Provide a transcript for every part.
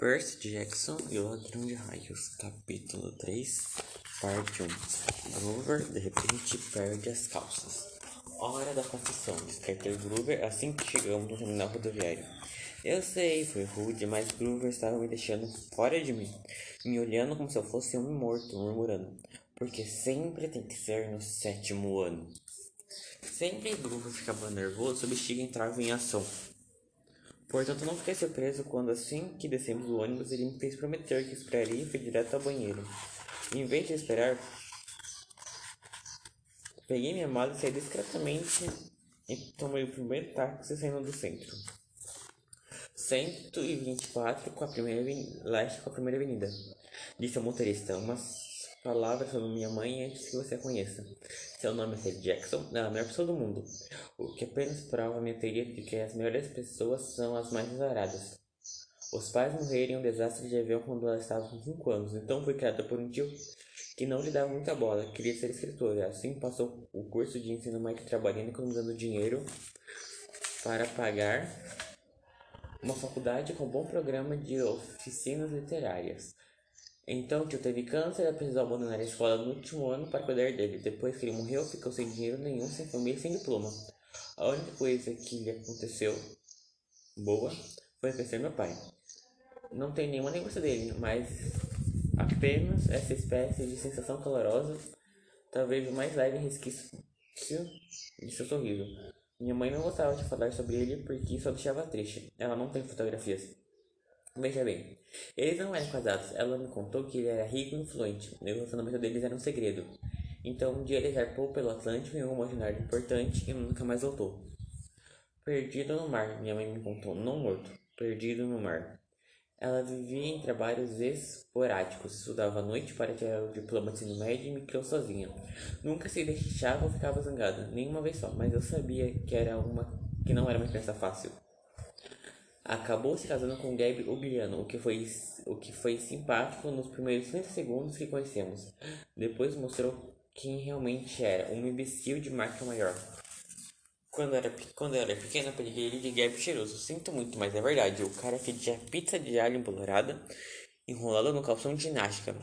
Percy Jackson e o Ladrão de Raios, capítulo 3, parte 1. Groover de repente perde as calças. Hora da confissão, descartei Groover assim que chegamos no terminal rodoviário. Eu sei, foi rude, mas Groover estava me deixando fora de mim, me olhando como se eu fosse um morto, murmurando, porque sempre tem que ser no sétimo ano. Sempre Groover ficava nervoso, o bexiga entrava em ação. Portanto, não fiquei surpreso quando, assim que descemos do ônibus, ele me fez prometer que esperaria e fui direto ao banheiro. Em vez de esperar, peguei minha mala e saí discretamente e tomei o primeiro táxi saindo do centro. 124 com a primeira leste com a primeira avenida. Disse ao motorista, umas palavras sobre minha mãe antes que você a conheça. Seu nome é Jackson, é a melhor pessoa do mundo, o que apenas prova minha teoria de que as melhores pessoas são as mais azaradas. Os pais morreram em um desastre de avião quando ela estava com 5 anos, então foi criada por um tio que não lhe dava muita bola, queria ser escritora. Assim passou o curso de ensino médio trabalhando e economizando dinheiro para pagar uma faculdade com um bom programa de oficinas literárias. Então, tio teve câncer e precisou abandonar a escola no último ano para cuidar dele. Depois que ele morreu, ficou sem dinheiro nenhum, sem família sem diploma. A única coisa que lhe aconteceu boa foi conhecer meu pai. Não tem nenhuma lembrança dele, mas apenas essa espécie de sensação calorosa, talvez o mais leve resquício de seu sorriso. Minha mãe não gostava de falar sobre ele porque isso a deixava triste. Ela não tem fotografias. Veja bem, eles não eram casados. Ela me contou que ele era rico e influente. O relacionamento deles era um segredo. Então um dia ele zarpou pelo Atlântico em uma jornada importante e nunca mais voltou. Perdido no mar, minha mãe me contou, não morto, perdido no mar. Ela vivia em trabalhos esporádicos, estudava à noite para tirar o diploma de ensino médio e me criou sozinha. Nunca se deixava ou ficava zangada, nenhuma vez só, mas eu sabia que era uma que não era uma criança fácil. Acabou se casando com Gabe Ugliano, o que foi o que foi simpático nos primeiros 30 segundos que conhecemos. Depois mostrou quem realmente era, um imbecil de marca maior. Quando era, quando era pequena, apelidei ele de Gabe cheiroso. Sinto muito, mas é verdade. O cara pedia pizza de alho embolorada, enrolada no calção de ginástica.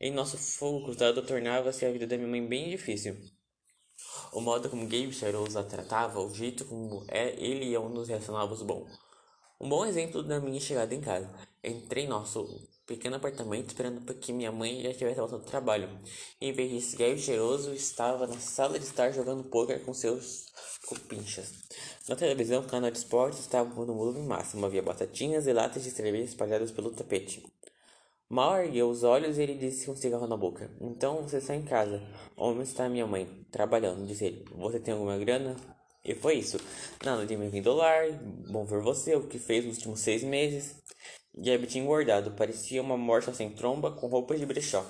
Em nosso fogo cruzado, tornava-se a vida da minha mãe bem difícil. O modo como Gabe cheiroso a tratava, o jeito como é, ele e eu nos relacionávamos bom. Um bom exemplo da minha chegada em casa. Entrei em nosso pequeno apartamento esperando que minha mãe já tivesse voltado do trabalho. Em vez disso, Gaio cheiroso estava na sala de estar jogando poker com seus cupinchas. Na televisão, o canal de esportes estava no volume máximo. Havia batatinhas e latas de cerveja espalhadas pelo tapete. Mal ergueu os olhos e ele disse com um cigarro na boca. Então você está em casa. Onde está minha mãe? Trabalhando, disse ele. Você tem alguma grana? E foi isso. Nada de me dólar, bom ver você, o que fez nos últimos seis meses. Gabi tinha engordado, parecia uma morta sem tromba com roupas de brechó.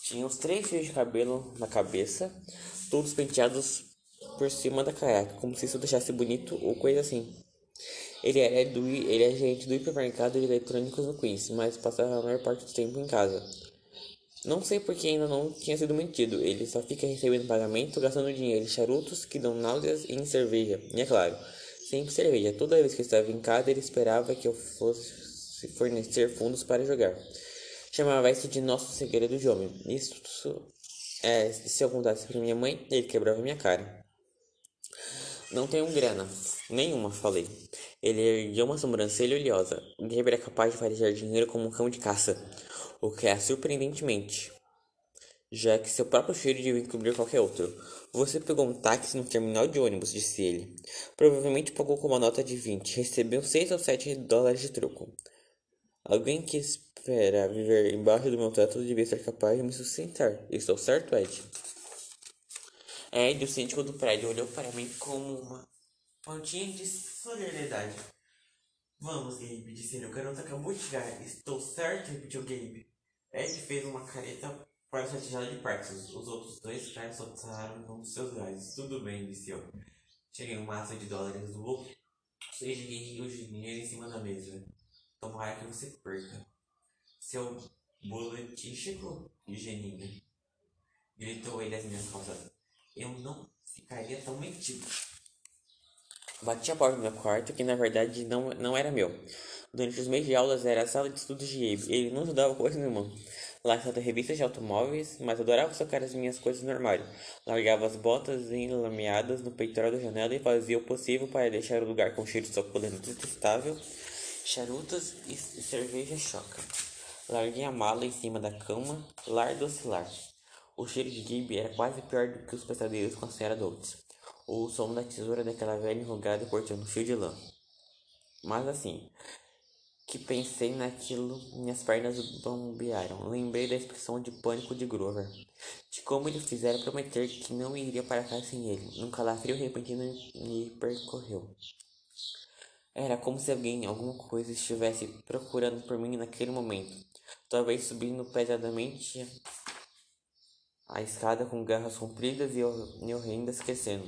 Tinha os três fios de cabelo na cabeça, todos penteados por cima da caiaca, como se isso deixasse bonito ou coisa assim. Ele era, do, ele é agente do hipermercado de eletrônicos no Queens, mas passava a maior parte do tempo em casa. Não sei porque ainda não tinha sido mentido. Ele só fica recebendo pagamento, gastando dinheiro em charutos que dão náuseas e em cerveja. E é claro, sempre cerveja. Toda vez que eu estava em casa, ele esperava que eu fosse fornecer fundos para jogar. Chamava isso de nosso segredo de homem. Isso é, se eu contasse para minha mãe, ele quebrava minha cara. Não tenho grana. Nenhuma, falei. Ele ergueu uma sobrancelha oleosa. Gabriel era capaz de fazer dinheiro como um cão de caça o que é surpreendentemente, já que seu próprio cheiro devia encobrir qualquer outro. Você pegou um táxi no terminal de ônibus, disse ele. Provavelmente pagou com uma nota de 20. Recebeu 6 ou 7 dólares de troco. Alguém que espera viver embaixo do meu teto devia ser capaz de me sustentar. Estou certo, Ed? Ed, o síndico do prédio, olhou para mim como uma pontinha de solidariedade. Vamos, Gabe, disse ele. O garoto acabou de chegar. Estou certo, repetiu Gabe. Ed fez uma careta para sua tigela de pratos. Os outros dois caras soltaram com seus gases. Tudo bem, disse eu. Tirei um maço de dólares do bolso e o dinheiro em cima da mesa. Tomara que você perca. Seu boletístico, Geninho. Gritou ele às minhas costas. Eu não ficaria tão metido. Bati a porta do meu quarto, que na verdade não, não era meu. Durante os meses de aulas era a sala de estudos de Abe. Ele não ajudava coisa nenhuma. Lá só revistas de automóveis, mas adorava socar as minhas coisas no armário. Largava as botas enlameadas no peitoral da janela e fazia o possível para deixar o lugar com cheiro de suculento detestável, charutos e cerveja choca. Larguei a mala em cima da cama, lar docilar. O cheiro de Gabe era quase pior do que os pesadelos com a senhora. Ou o som da tesoura daquela velha enrugada cortando um fio de lã. Mas assim, que pensei naquilo, minhas pernas bombearam. Lembrei da expressão de pânico de Grover, de como ele fizera prometer que não iria para casa sem ele. Um calafrio repentino me percorreu. Era como se alguém, alguma coisa, estivesse procurando por mim naquele momento. Talvez subindo pesadamente a escada com garras compridas e horrendas crescendo.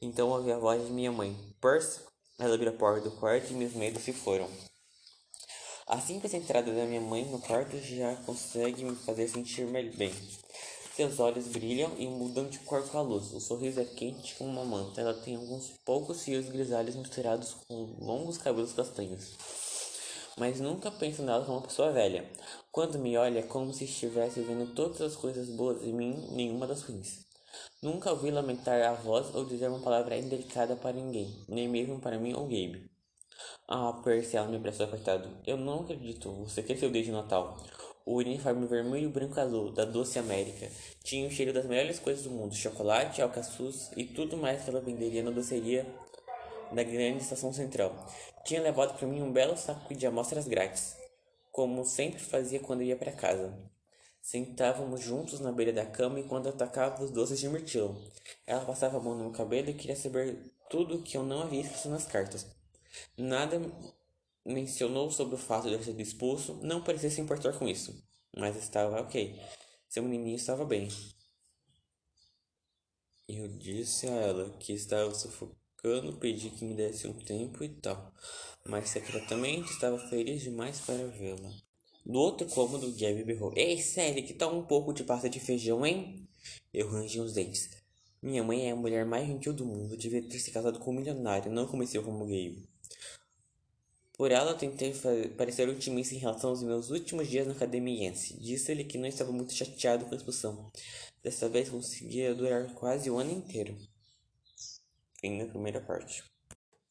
Então ouvi a voz de minha mãe. Percy! Ela abriu a porta do quarto e meus medos se foram. A simples entrada da minha mãe no quarto já consegue me fazer sentir bem. Seus olhos brilham e mudam de cor com a luz. O sorriso é quente como uma manta. Ela tem alguns poucos fios grisalhos misturados com longos cabelos castanhos. Mas nunca penso nela como uma pessoa velha. Quando me olha, é como se estivesse vendo todas as coisas boas em mim, nenhuma das ruins. Nunca ouvi lamentar a voz ou dizer uma palavra indelicada para ninguém, nem mesmo para mim ou Gabe. Ah, Percy, ela me abraçou apertado. Eu não acredito, você cresceu desde Natal. O uniforme vermelho, branco e azul da Doce América tinha o cheiro das melhores coisas do mundo: chocolate, alcaçuz e tudo mais que ela venderia na doceria da grande estação central. Tinha levado para mim um belo saco de amostras grátis, como sempre fazia quando ia para casa. Sentávamos juntos na beira da cama enquanto atacava os doces de mirtilo. Ela passava a mão no meu cabelo e queria saber tudo que eu não havia escrito nas cartas. Nada mencionou sobre o fato de eu ter sido expulso, não parecia se importar com isso, mas estava ok. Seu menininho estava bem. Eu disse a ela que estava sufocando, pedi que me desse um tempo e tal, mas secretamente estava feliz demais para vê-la. No outro cômodo, Gabby berrou: Ei, sério, que tal um pouco de pasta de feijão, hein? Eu rangi os dentes. Minha mãe é a mulher mais gentil do mundo, devia ter se casado com um milionário, não comecei como Gabe. Por ela, tentei parecer otimista em relação aos meus últimos dias na academiense. Disse-lhe que não estava muito chateado com a expulsão. Dessa vez conseguia durar quase o ano inteiro. Fim da primeira parte.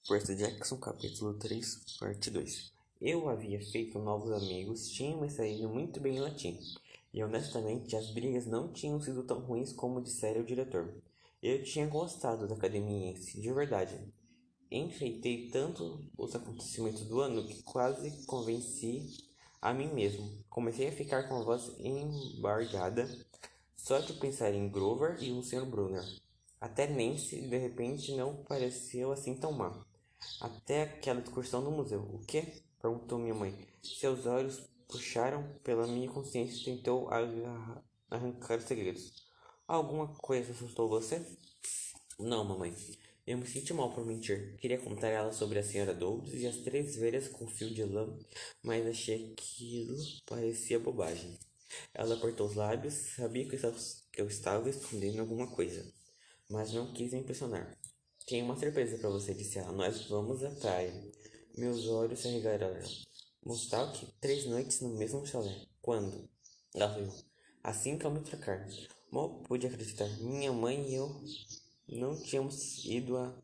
Percy Jackson, capítulo 3, parte 2. Eu havia feito novos amigos, tinha me saído muito bem em latim. E honestamente, as brigas não tinham sido tão ruins como dissera o diretor. Eu tinha gostado da academiense, de verdade. Enfeitei tanto os acontecimentos do ano que quase convenci a mim mesmo. Comecei a ficar com a voz embargada só de pensar em Grover e o Sr. Brunner. Até Nancy, de repente, não pareceu assim tão má. Até aquela excursão no museu. O que? perguntou minha mãe. Seus olhos puxaram pela minha consciência e tentou arrancar os segredos. Alguma coisa assustou você? Não, mamãe. Eu me senti mal por mentir. Queria contar ela sobre a senhora Douglas e as três velhas com fio de lã, mas achei que aquilo parecia bobagem. Ela apertou os lábios, sabia que eu estava escondendo alguma coisa, mas não quis impressionar. Tenho uma surpresa para você, disse ela. Nós vamos à praia. Meus olhos se arregalaram. Mustalk, três noites no mesmo chalé. Quando? Ela riu. Assim que eu me trocar. Mal pude acreditar. Minha mãe e eu não tínhamos ido a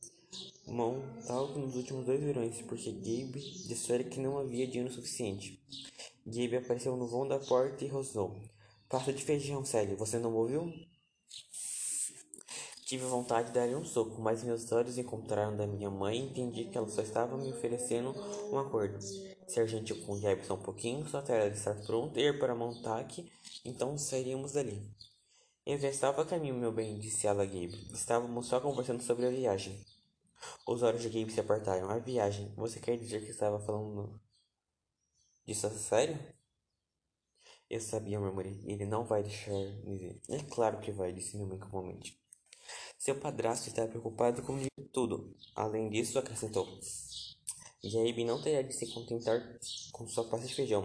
Montauk nos últimos dois verões, porque Gabe dissera que não havia dinheiro suficiente. Gabe apareceu no vão da porta e rosnou. Pasta de feijão, Sally, você não ouviu? Tive vontade de dar-lhe um soco, mas meus olhos encontraram da minha mãe e entendi que ela só estava me oferecendo um acordo. Ser gentil com Gabe só um pouquinho, só até ela estar pronta e ir para Montauk, então sairíamos dali. Eu estava a caminho, meu bem, disse ela a Gabe. Estávamos só conversando sobre a viagem. Os olhos de Gabe se apertaram. A viagem? Você quer dizer que estava falando disso a sério? Eu sabia, murmurei. Ele não vai deixar me ver. É claro que vai, disse minha mãe calmamente. Seu padrasto está preocupado com tudo. Além disso, acrescentou. Gabe não terá de se contentar com sua pasta de feijão.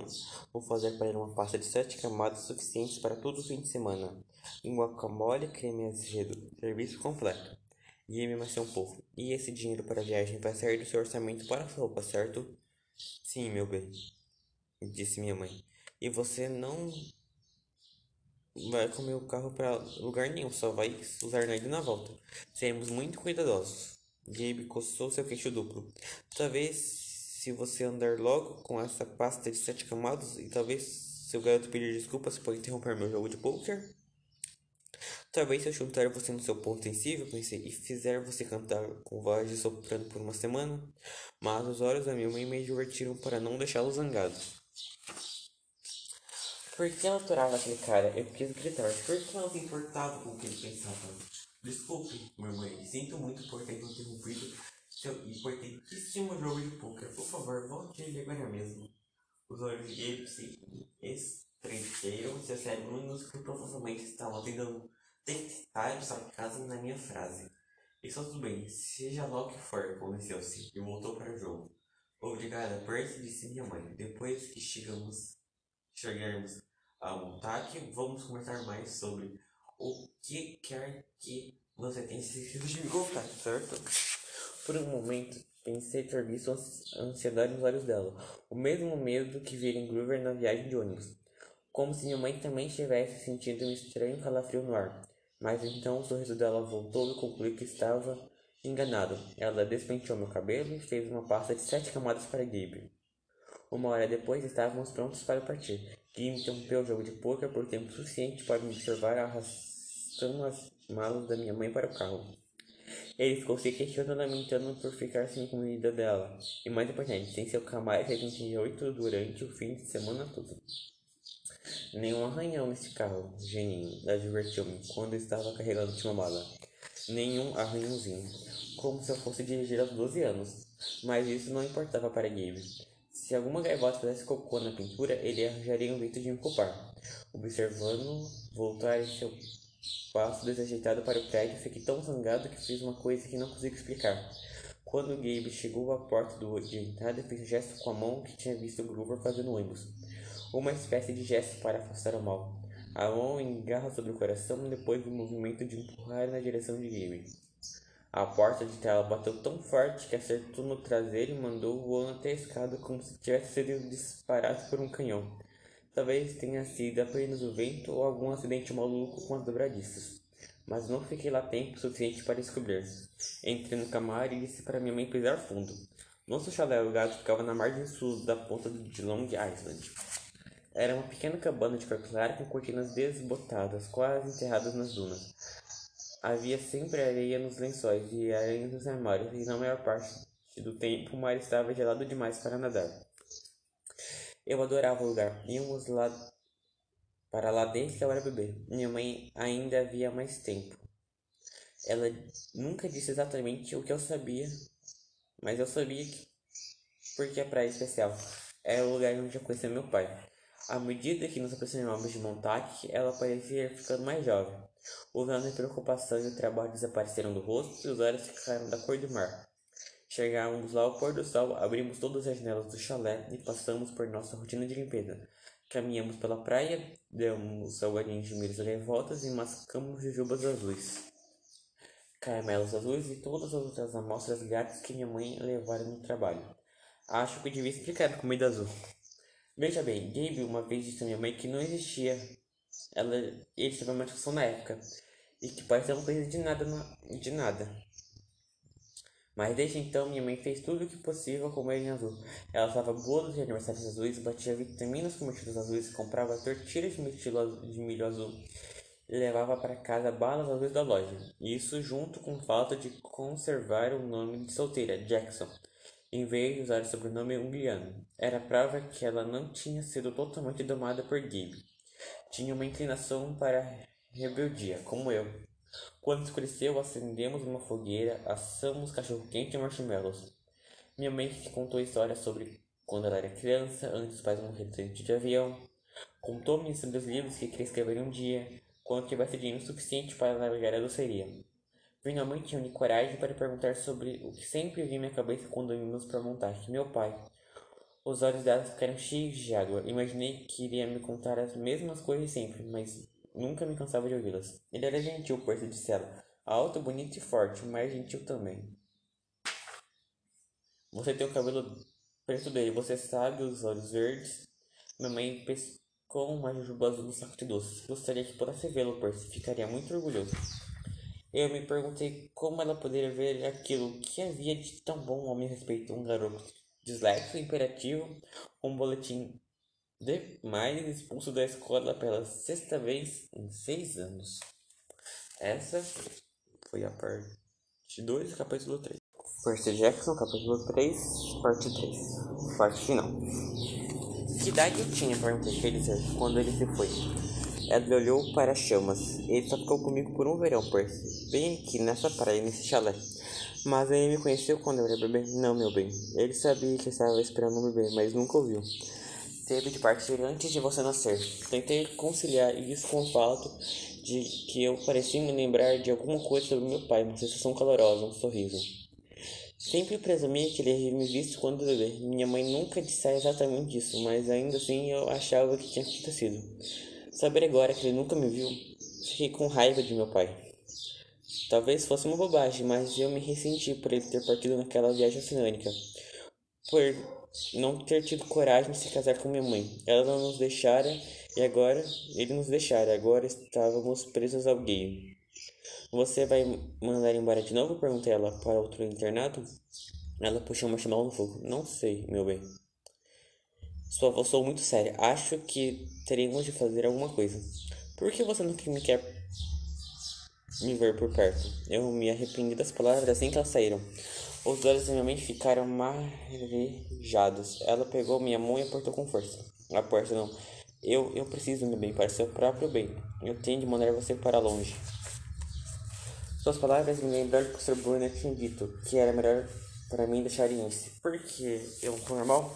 Vou fazer para ele uma pasta de sete camadas suficientes para todo o fim de semana. Um guacamole, creme azedo, serviço completo. Gabe amassou um pouco. E esse dinheiro para a viagem vai sair do seu orçamento para a roupa, certo? Sim, meu bem, disse minha mãe. E você não vai comer o carro para lugar nenhum, só vai usar nele na volta. Seremos muito cuidadosos. Gabe coçou seu queixo duplo. Talvez se você andar logo com essa pasta de sete camadas e talvez seu garoto pedir desculpas por interromper meu jogo de poker. Talvez se eu chutar você no seu ponto sensível, pensei, e fizer você cantar com voz de soprano por uma semana, mas os olhos da minha mãe me divertiram para não deixá-lo zangado. Por que ela aturava aquele cara? Eu quis gritar. Por que ela se importava com o que ele pensava? Desculpe, mãe. Sinto muito por ter interrompido seu importantíssimo jogo de poker. Por favor, volte ele agora mesmo. Os olhos dele se estreiteiram, seu cérebro minúsculo provavelmente estava tentando testar o sarcasmo na minha frase. Está tudo bem, seja lá o que for, convenceu-se e voltou para o jogo. Obrigada, Percy, disse minha mãe. Depois que chegamos chegarmos ao montaque, vamos conversar mais sobre o que quer que você tenha esquecido de me contar, certo? Por um momento, pensei ter visto a ansiedade nos olhos dela, o mesmo medo que vira em Groover na viagem de ônibus, como se minha mãe também estivesse sentindo um estranho calafrio no ar. Mas então o sorriso dela voltou e concluí que estava enganado. Ela despenteou meu cabelo e fez uma pasta de sete camadas para Gabe. Uma hora depois estávamos prontos para partir. Jim interrompeu o jogo de poker por tempo suficiente para me observar arrastando as malas da minha mãe para o carro. Ele ficou se questionando, lamentando por ficar sem comida dela. E mais importante, sem seu Camaro 78 durante o fim de semana todo. Nenhum arranhão nesse carro, Geninho, advertiu-me quando estava carregando a última mala. Nenhum arranhãozinho, como se eu fosse dirigir aos 12 anos. Mas isso não importava para Gabe. Se alguma gaivota fizesse cocô na pintura, ele arranjaria um jeito de culpar. Observando voltar seu passo desajeitado para o prédio, fiquei tão zangado que fiz uma coisa que não consigo explicar. Quando Gabe chegou à porta do de entrada, fez um gesto com a mão que tinha visto Groover fazendo no ônibus. Uma espécie de gesto para afastar o mal. A mão engarra sobre o coração depois do movimento de empurrar na direção de Gabe. A porta de tela bateu tão forte que acertou no traseiro e mandou voando até a escada como se tivesse sido disparado por um canhão. Talvez tenha sido apenas o vento ou algum acidente maluco com as dobradiças. Mas não fiquei lá tempo suficiente para descobrir. Entrei no camar e disse para minha mãe pisar fundo. Nosso chalé alugado ficava na margem sul da ponta de Long Island. Era uma pequena cabana de cor clara com cortinas desbotadas, quase enterradas nas dunas. Havia sempre areia nos lençóis e areia nos armários, e na maior parte do tempo o mar estava gelado demais para nadar. Eu adorava o lugar. Íamos lá para lá desde que eu era bebê. Minha mãe ainda havia mais tempo. Ela nunca disse exatamente o que eu sabia, mas eu sabia que porque a praia especial era o lugar onde eu conheci meu pai. À medida que nos aproximávamos de Montauk, ela parecia ficando mais jovem. Os anos de preocupação e o trabalho desapareceram do rosto e os olhos ficaram da cor do mar. Chegamos lá ao pôr do sol, abrimos todas as janelas do chalé e passamos por nossa rotina de limpeza. Caminhamos pela praia, demos salgadinhos de milhos revoltas e mascamos jujubas azuis, caramelos azuis e todas as outras amostras grátis que minha mãe levara no trabalho. Acho que devia explicar a comida azul. Veja bem, Gabe uma vez disse à minha mãe que não existia ela, ele teve uma discussão na época. E que parecia uma coisa de nada, de nada. Mas desde então minha mãe fez tudo o que possível com em azul. Ela usava bolos de aniversários azuis, batia vitaminas com mochilas azuis, comprava tortilhas de milho, azul e levava para casa balas azuis da loja. Isso junto com falta de conservar o nome de solteira, Jackson, em vez de usar o sobrenome unguiano. Era prova que ela não tinha sido totalmente domada por Gabe. Tinha uma inclinação para rebeldia, como eu. Quando escureceu, acendemos uma fogueira, assamos cachorro-quente e marshmallows. Minha mãe contou histórias sobre quando ela era criança, antes dos pais morrerem de avião. Contou-me sobre os livros que queria escrever um dia, quando tivesse dinheiro suficiente para largar a doceria. Finalmente tinha coragem para perguntar sobre o que sempre vi minha cabeça quando íamos para montar, meu pai. Os olhos dela ficaram cheios de água. Imaginei que iria me contar as mesmas coisas sempre, mas nunca me cansava de ouvi-las. Ele era gentil, por isso disse ela. Alto, bonito e forte, mas gentil também. Você tem o cabelo preto dele, você sabe os olhos verdes. Minha mãe pescou uma jujuba azul no saco de doces. Gostaria que pudesse vê-lo, Percy. Ficaria muito orgulhoso. Eu me perguntei como ela poderia ver aquilo que havia de tão bom ao meu respeito. Um garoto dislexo, imperativo, um boletim demais expulso da escola pela sexta vez em seis anos. Essa foi a parte 2 do capítulo 3. Percy Jackson, capítulo 3, parte 3. Parte final. Que idade eu tinha? Perguntei Felizer quando ele se foi. Ela olhou para as chamas. Ele só ficou comigo por um verão, Percy. Bem aqui, nessa praia, nesse chalé. Mas ele me conheceu quando eu era bebê? Não, meu bem. Ele sabia que estava esperando um bebê, mas nunca ouviu. Teve de partir antes de você nascer. Tentei conciliar isso com o fato de que eu parecia me lembrar de alguma coisa sobre meu pai, uma sensação calorosa, um sorriso. Sempre presumi que ele havia me visto quando bebê. Minha mãe nunca disse exatamente isso, mas ainda assim eu achava que tinha acontecido. Saber agora que ele nunca me viu, fiquei com raiva de meu pai. Talvez fosse uma bobagem, mas eu me ressenti por ele ter partido naquela viagem oceânica. Por não ter tido coragem de se casar com minha mãe. Ela não nos deixara e agora ele nos deixara. Agora estávamos presos ao gay. Você vai mandar embora de novo? Perguntei ela para outro internado. Ela puxou uma chamada no fogo. Não sei, meu bem. Sua voz sou muito séria. Acho que teremos de fazer alguma coisa. Por que você não me quer me ver por perto? Eu me arrependi das palavras assim que elas saíram. Os olhos da minha mente ficaram marejados. Ela pegou minha mão e apertou com força. A porta não. Eu, eu preciso, meu bem, para seu próprio bem. Eu tenho de mandar você para longe. Suas palavras me lembraram que o Sr. Brunner tinha dito que era melhor para mim deixar isso. Porque eu, normal,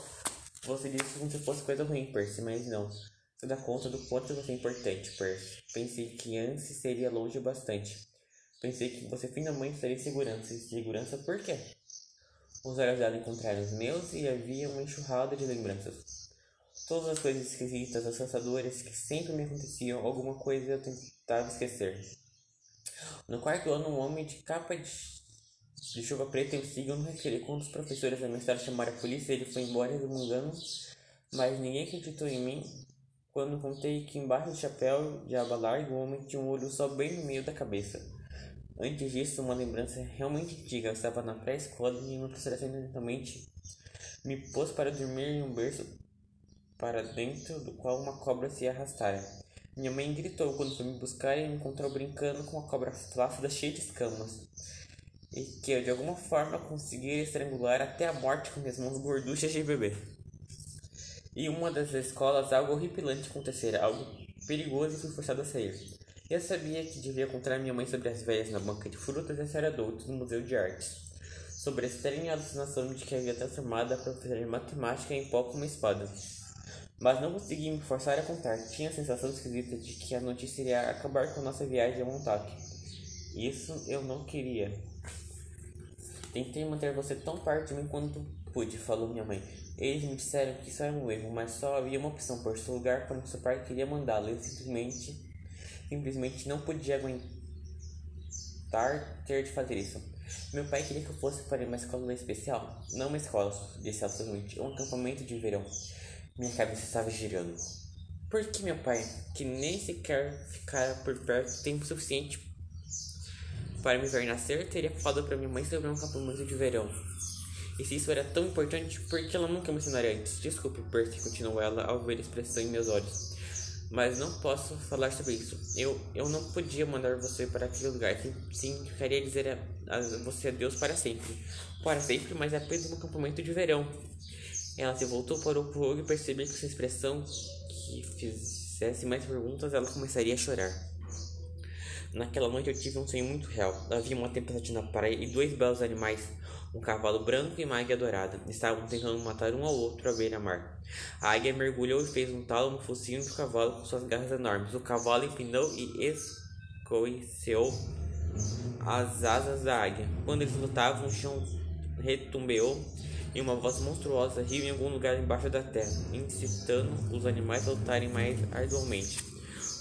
você disse como se fosse coisa ruim, Percy, mas não. Você dá conta do quanto você é importante, Percy. Pensei que antes seria longe bastante. Pensei que você finalmente estaria em segurança. E segurança por quê? Os olhos dela encontraram os meus e havia uma enxurrada de lembranças. Todas as coisas esquisitas, assustadoras que sempre me aconteciam, alguma coisa eu tentava esquecer. No quarto ano, um homem de capa de, de chuva preta e o sigam no recreio. Quando os professores da chamaram a polícia, ele foi embora resmungando, mas ninguém acreditou em mim quando contei que embaixo do chapéu de aba larga o homem tinha um olho só bem no meio da cabeça. Antes disso, uma lembrança realmente antiga. Eu estava na pré-escola e uma professora acidentalmente me pôs para dormir em um berço para dentro do qual uma cobra se arrastara. Minha mãe gritou quando foi me buscar e me encontrou brincando com uma cobra flácida cheia de escamas. E que eu de alguma forma conseguira estrangular até a morte com minhas mãos gorduchas de bebê. Em uma das escolas, algo horripilante acontecera, algo perigoso e fui forçado a sair. Eu sabia que devia contar minha mãe sobre as velhas na banca de frutas e ser adultos no Museu de Artes. Sobre a estranha alucinação de que havia transformado a professora de matemática em pó com uma espada mas não consegui me forçar a contar. Tinha a sensação esquisita de que a notícia iria acabar com nossa viagem a Montauk. Isso eu não queria. Tentei manter você tão perto de mim quanto pude, falou minha mãe. Eles me disseram que isso era um erro, mas só havia uma opção por seu lugar para seu pai queria mandá-lo. Eu simplesmente, simplesmente não podia aguentar ter de fazer isso. Meu pai queria que eu fosse para uma escola especial. Não uma escola, disse absolutamente, um acampamento de verão. Minha cabeça estava girando. Por que meu pai, que nem sequer ficara por perto tempo suficiente para me ver nascer, teria falado para minha mãe sobre um acampamento de verão? E se isso era tão importante, por que ela nunca me ensinaria antes? Desculpe, Percy, continuou ela ao ver a expressão em meus olhos. Mas não posso falar sobre isso. Eu, eu não podia mandar você para aquele lugar. Significaria dizer a, a você adeus para sempre. Para sempre, mas apenas um acampamento de verão. Ela se voltou para o fogo e percebeu que sua expressão que fizesse mais perguntas, ela começaria a chorar. Naquela noite eu tive um sonho muito real. Havia uma tempestade na praia e dois belos animais, um cavalo branco e uma águia dourada, estavam tentando matar um ao outro à beira-mar. A águia mergulhou e fez um talo no focinho do cavalo com suas garras enormes. O cavalo empinou e escoiceou as asas da águia. Quando eles lutavam, o chão retumbeou e uma voz monstruosa riu em algum lugar embaixo da terra, incitando os animais a lutarem mais arduamente.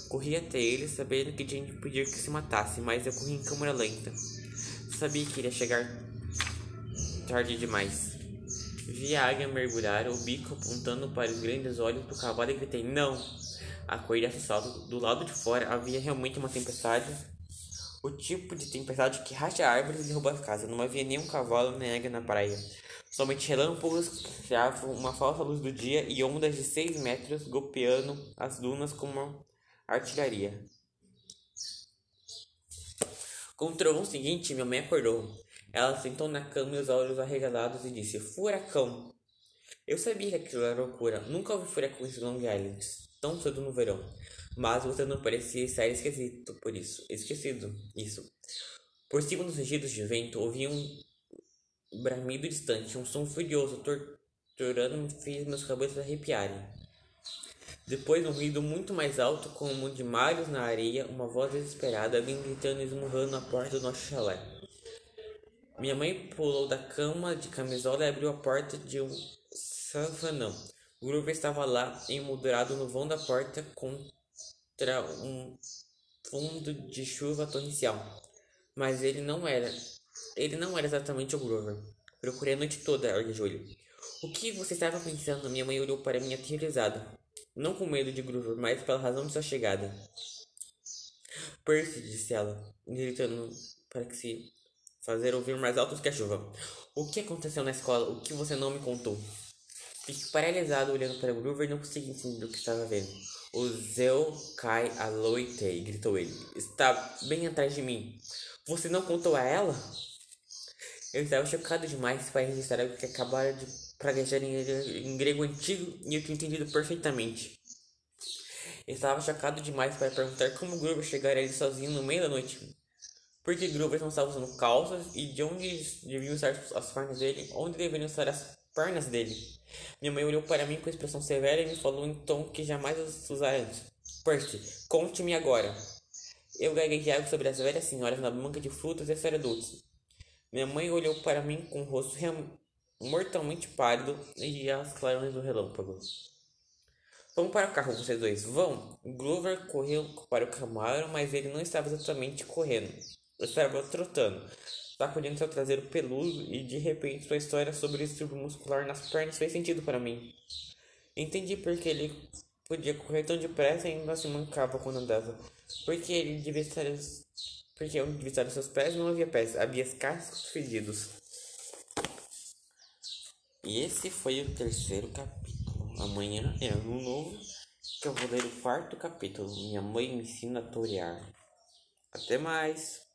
Corri até ele, sabendo que tinha que impedir que se matasse, mas eu corri em câmera lenta. Sabia que iria chegar tarde demais. Vi a águia mergulhar, o bico apontando para os grandes olhos do cavalo e gritei: Não! Acordei assustado. Do lado de fora havia realmente uma tempestade. O tipo de tempestade que racha árvores e derruba as casas. Não havia nenhum cavalo nem águia na praia. Somente relâmpagos criavam uma falsa luz do dia e ondas de seis metros golpeando as dunas como artilharia. Com o trovão seguinte, minha mãe acordou. Ela sentou na cama e os olhos arregalados e disse: Furacão! Eu sabia que aquilo era loucura. Nunca ouvi furacões em Long Island, tão cedo no verão. Mas você não parecia estar esquecido por isso. Esquecido, isso. Por cima dos rugidos de vento, ouvi um bramido distante, um som furioso, torturando-me, fez meus cabelos arrepiarem. Depois, um ruído muito mais alto, como de malhos na areia, uma voz desesperada vinha gritando e esmurrando a porta do nosso chalé. Minha mãe pulou da cama de camisola e abriu a porta de um savanão. Grover estava lá, emoldurado no vão da porta contra um fundo de chuva torrencial. Mas ele não era ele não era exatamente o Grover. Procurei a noite toda, Arjolho. O que você estava pensando? Minha mãe olhou para mim aterrorizada. Não com medo de Grover, mas pela razão de sua chegada. Percy, disse ela, gritando para que se fazer ouvir mais alto que a chuva. O que aconteceu na escola? O que você não me contou? Fiquei paralisado olhando para Grover e não conseguia entender o que estava vendo. O Zeu cai a loite, gritou ele. Está bem atrás de mim. Você não contou a ela? Eu estava chocado demais para registrar algo que acabara de praguejar em, em grego antigo e eu tinha entendido perfeitamente. estava chocado demais para perguntar como Grover chegaria ali sozinho no meio da noite. Porque Grover não estava usando calças e de onde deviam estar as pernas dele, onde deveriam estar as pernas dele. Minha mãe olhou para mim com expressão severa e me falou em tom que jamais usara antes. Percy, conte-me agora. Eu gaguejava sobre as velhas senhoras na banca de frutas e ceredutos. Minha mãe olhou para mim com o rosto mortalmente pálido e as clarões do relâmpago. Vamos para o carro, vocês dois. Vão. Glover correu para o Camaro, mas ele não estava exatamente correndo. Estava trotando, sacudindo seu traseiro peludo e de repente sua história sobre o distúrbio muscular nas pernas fez sentido para mim. Entendi porque ele podia correr tão depressa e ainda se mancava quando andava. Porque ele devia estar porque onde vistaram seus pés não havia pés, havia cascos fedidos. E esse foi o terceiro capítulo. Amanhã é ano novo, que eu vou ler o quarto capítulo. Minha mãe me ensina a torear. Até mais!